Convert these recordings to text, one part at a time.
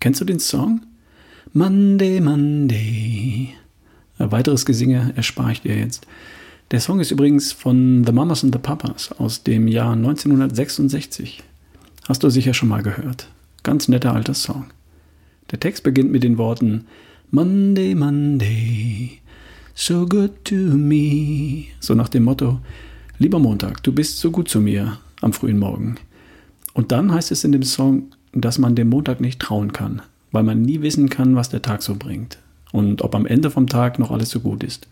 Kennst du den Song? Monday, Monday. Ein weiteres Gesinge erspare ich dir jetzt. Der Song ist übrigens von The Mamas and the Papas aus dem Jahr 1966. Hast du sicher schon mal gehört. Ganz netter alter Song. Der Text beginnt mit den Worten Monday, Monday, so good to me. So nach dem Motto, lieber Montag, du bist so gut zu mir am frühen Morgen. Und dann heißt es in dem Song, dass man dem Montag nicht trauen kann, weil man nie wissen kann, was der Tag so bringt und ob am Ende vom Tag noch alles so gut ist.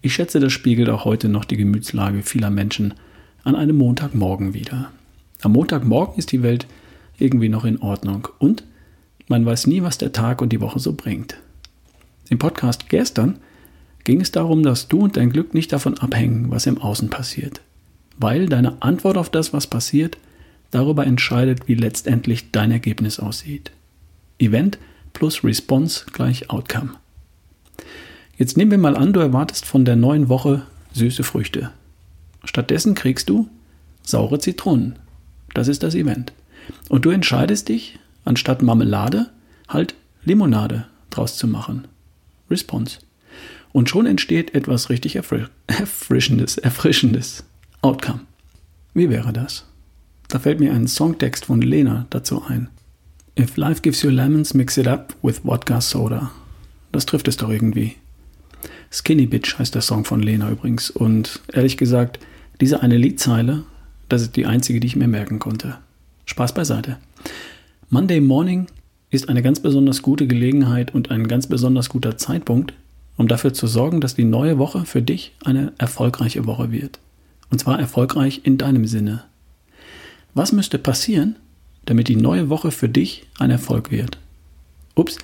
Ich schätze, das spiegelt auch heute noch die Gemütslage vieler Menschen an einem Montagmorgen wieder. Am Montagmorgen ist die Welt irgendwie noch in Ordnung und man weiß nie, was der Tag und die Woche so bringt. Im Podcast gestern ging es darum, dass du und dein Glück nicht davon abhängen, was im Außen passiert, weil deine Antwort auf das, was passiert, darüber entscheidet, wie letztendlich dein Ergebnis aussieht. Event plus Response gleich Outcome. Jetzt nehmen wir mal an, du erwartest von der neuen Woche süße Früchte. Stattdessen kriegst du saure Zitronen. Das ist das Event. Und du entscheidest dich, anstatt Marmelade, halt Limonade draus zu machen. Response. Und schon entsteht etwas richtig Erfrischendes, Erfrischendes. Outcome. Wie wäre das? Da fällt mir ein Songtext von Lena dazu ein. If life gives you lemons, mix it up with vodka soda. Das trifft es doch irgendwie. Skinny Bitch heißt der Song von Lena übrigens. Und ehrlich gesagt, diese eine Liedzeile, das ist die einzige, die ich mir merken konnte. Spaß beiseite. Monday Morning ist eine ganz besonders gute Gelegenheit und ein ganz besonders guter Zeitpunkt, um dafür zu sorgen, dass die neue Woche für dich eine erfolgreiche Woche wird. Und zwar erfolgreich in deinem Sinne. Was müsste passieren, damit die neue Woche für dich ein Erfolg wird. Ups,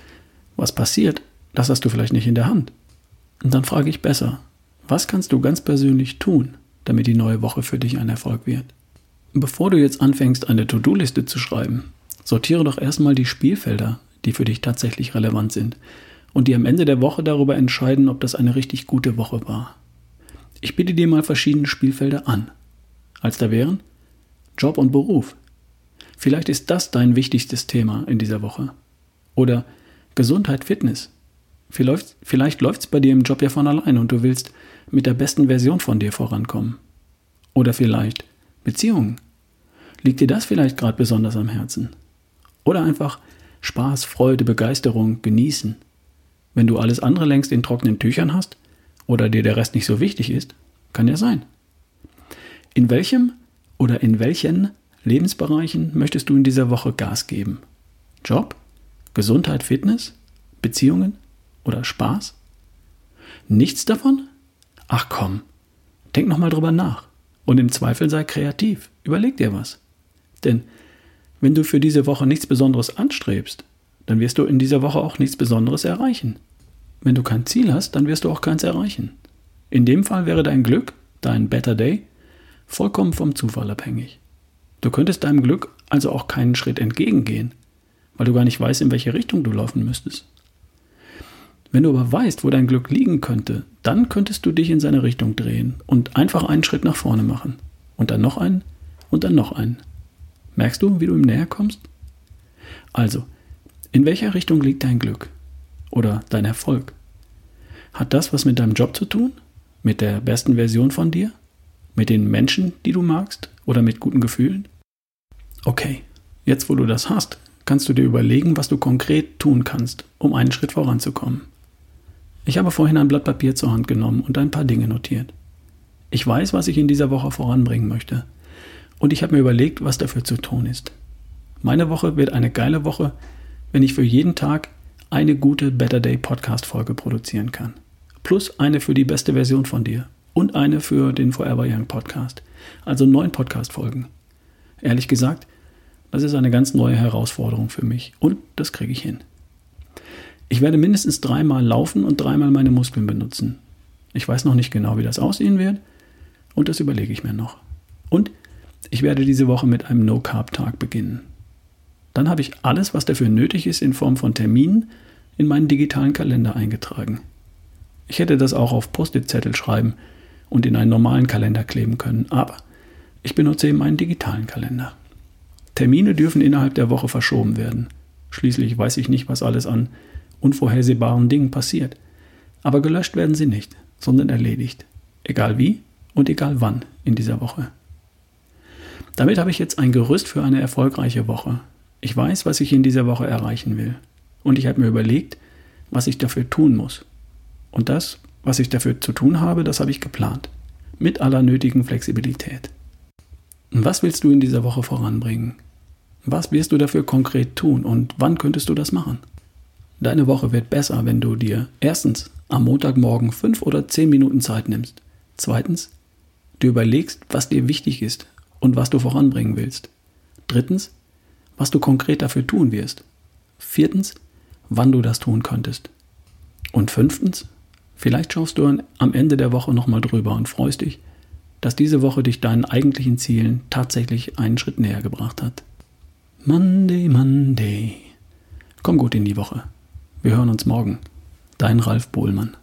was passiert, das hast du vielleicht nicht in der Hand. Und dann frage ich besser, was kannst du ganz persönlich tun, damit die neue Woche für dich ein Erfolg wird? Bevor du jetzt anfängst, eine To-Do-Liste zu schreiben, sortiere doch erstmal die Spielfelder, die für dich tatsächlich relevant sind und die am Ende der Woche darüber entscheiden, ob das eine richtig gute Woche war. Ich biete dir mal verschiedene Spielfelder an. Als da wären Job und Beruf, Vielleicht ist das dein wichtigstes Thema in dieser Woche. Oder Gesundheit, Fitness. Vielleicht, vielleicht läuft es bei dir im Job ja von allein und du willst mit der besten Version von dir vorankommen. Oder vielleicht Beziehungen. Liegt dir das vielleicht gerade besonders am Herzen? Oder einfach Spaß, Freude, Begeisterung genießen. Wenn du alles andere längst in trockenen Tüchern hast oder dir der Rest nicht so wichtig ist, kann ja sein. In welchem oder in welchen Lebensbereichen möchtest du in dieser Woche Gas geben? Job? Gesundheit, Fitness? Beziehungen? Oder Spaß? Nichts davon? Ach komm, denk nochmal drüber nach. Und im Zweifel sei kreativ. Überleg dir was. Denn wenn du für diese Woche nichts Besonderes anstrebst, dann wirst du in dieser Woche auch nichts Besonderes erreichen. Wenn du kein Ziel hast, dann wirst du auch keins erreichen. In dem Fall wäre dein Glück, dein Better Day, vollkommen vom Zufall abhängig. Du könntest deinem Glück also auch keinen Schritt entgegengehen, weil du gar nicht weißt, in welche Richtung du laufen müsstest. Wenn du aber weißt, wo dein Glück liegen könnte, dann könntest du dich in seine Richtung drehen und einfach einen Schritt nach vorne machen. Und dann noch einen und dann noch einen. Merkst du, wie du ihm näher kommst? Also, in welcher Richtung liegt dein Glück? Oder dein Erfolg? Hat das was mit deinem Job zu tun? Mit der besten Version von dir? Mit den Menschen, die du magst? oder mit guten Gefühlen? Okay, jetzt wo du das hast, kannst du dir überlegen, was du konkret tun kannst, um einen Schritt voranzukommen. Ich habe vorhin ein Blatt Papier zur Hand genommen und ein paar Dinge notiert. Ich weiß, was ich in dieser Woche voranbringen möchte. Und ich habe mir überlegt, was dafür zu tun ist. Meine Woche wird eine geile Woche, wenn ich für jeden Tag eine gute Better Day Podcast Folge produzieren kann. Plus eine für die beste Version von dir und eine für den Forever Young Podcast. Also neun Podcast-Folgen. Ehrlich gesagt, das ist eine ganz neue Herausforderung für mich und das kriege ich hin. Ich werde mindestens dreimal laufen und dreimal meine Muskeln benutzen. Ich weiß noch nicht genau, wie das aussehen wird und das überlege ich mir noch. Und ich werde diese Woche mit einem No-Carb-Tag beginnen. Dann habe ich alles, was dafür nötig ist, in Form von Terminen in meinen digitalen Kalender eingetragen. Ich hätte das auch auf Post-it-Zettel schreiben und in einen normalen Kalender kleben können, aber ich benutze eben einen digitalen Kalender. Termine dürfen innerhalb der Woche verschoben werden. Schließlich weiß ich nicht, was alles an unvorhersehbaren Dingen passiert. Aber gelöscht werden sie nicht, sondern erledigt. Egal wie und egal wann in dieser Woche. Damit habe ich jetzt ein Gerüst für eine erfolgreiche Woche. Ich weiß, was ich in dieser Woche erreichen will. Und ich habe mir überlegt, was ich dafür tun muss. Und das, was ich dafür zu tun habe, das habe ich geplant. Mit aller nötigen Flexibilität. Was willst du in dieser Woche voranbringen? Was wirst du dafür konkret tun und wann könntest du das machen? Deine Woche wird besser, wenn du dir erstens am Montagmorgen fünf oder zehn Minuten Zeit nimmst. Zweitens, du überlegst, was dir wichtig ist und was du voranbringen willst. Drittens, was du konkret dafür tun wirst. Viertens, wann du das tun könntest. Und fünftens, vielleicht schaust du am Ende der Woche nochmal drüber und freust dich, dass diese Woche dich deinen eigentlichen Zielen tatsächlich einen Schritt näher gebracht hat. Monday, Monday. Komm gut in die Woche. Wir hören uns morgen. Dein Ralf Bohlmann.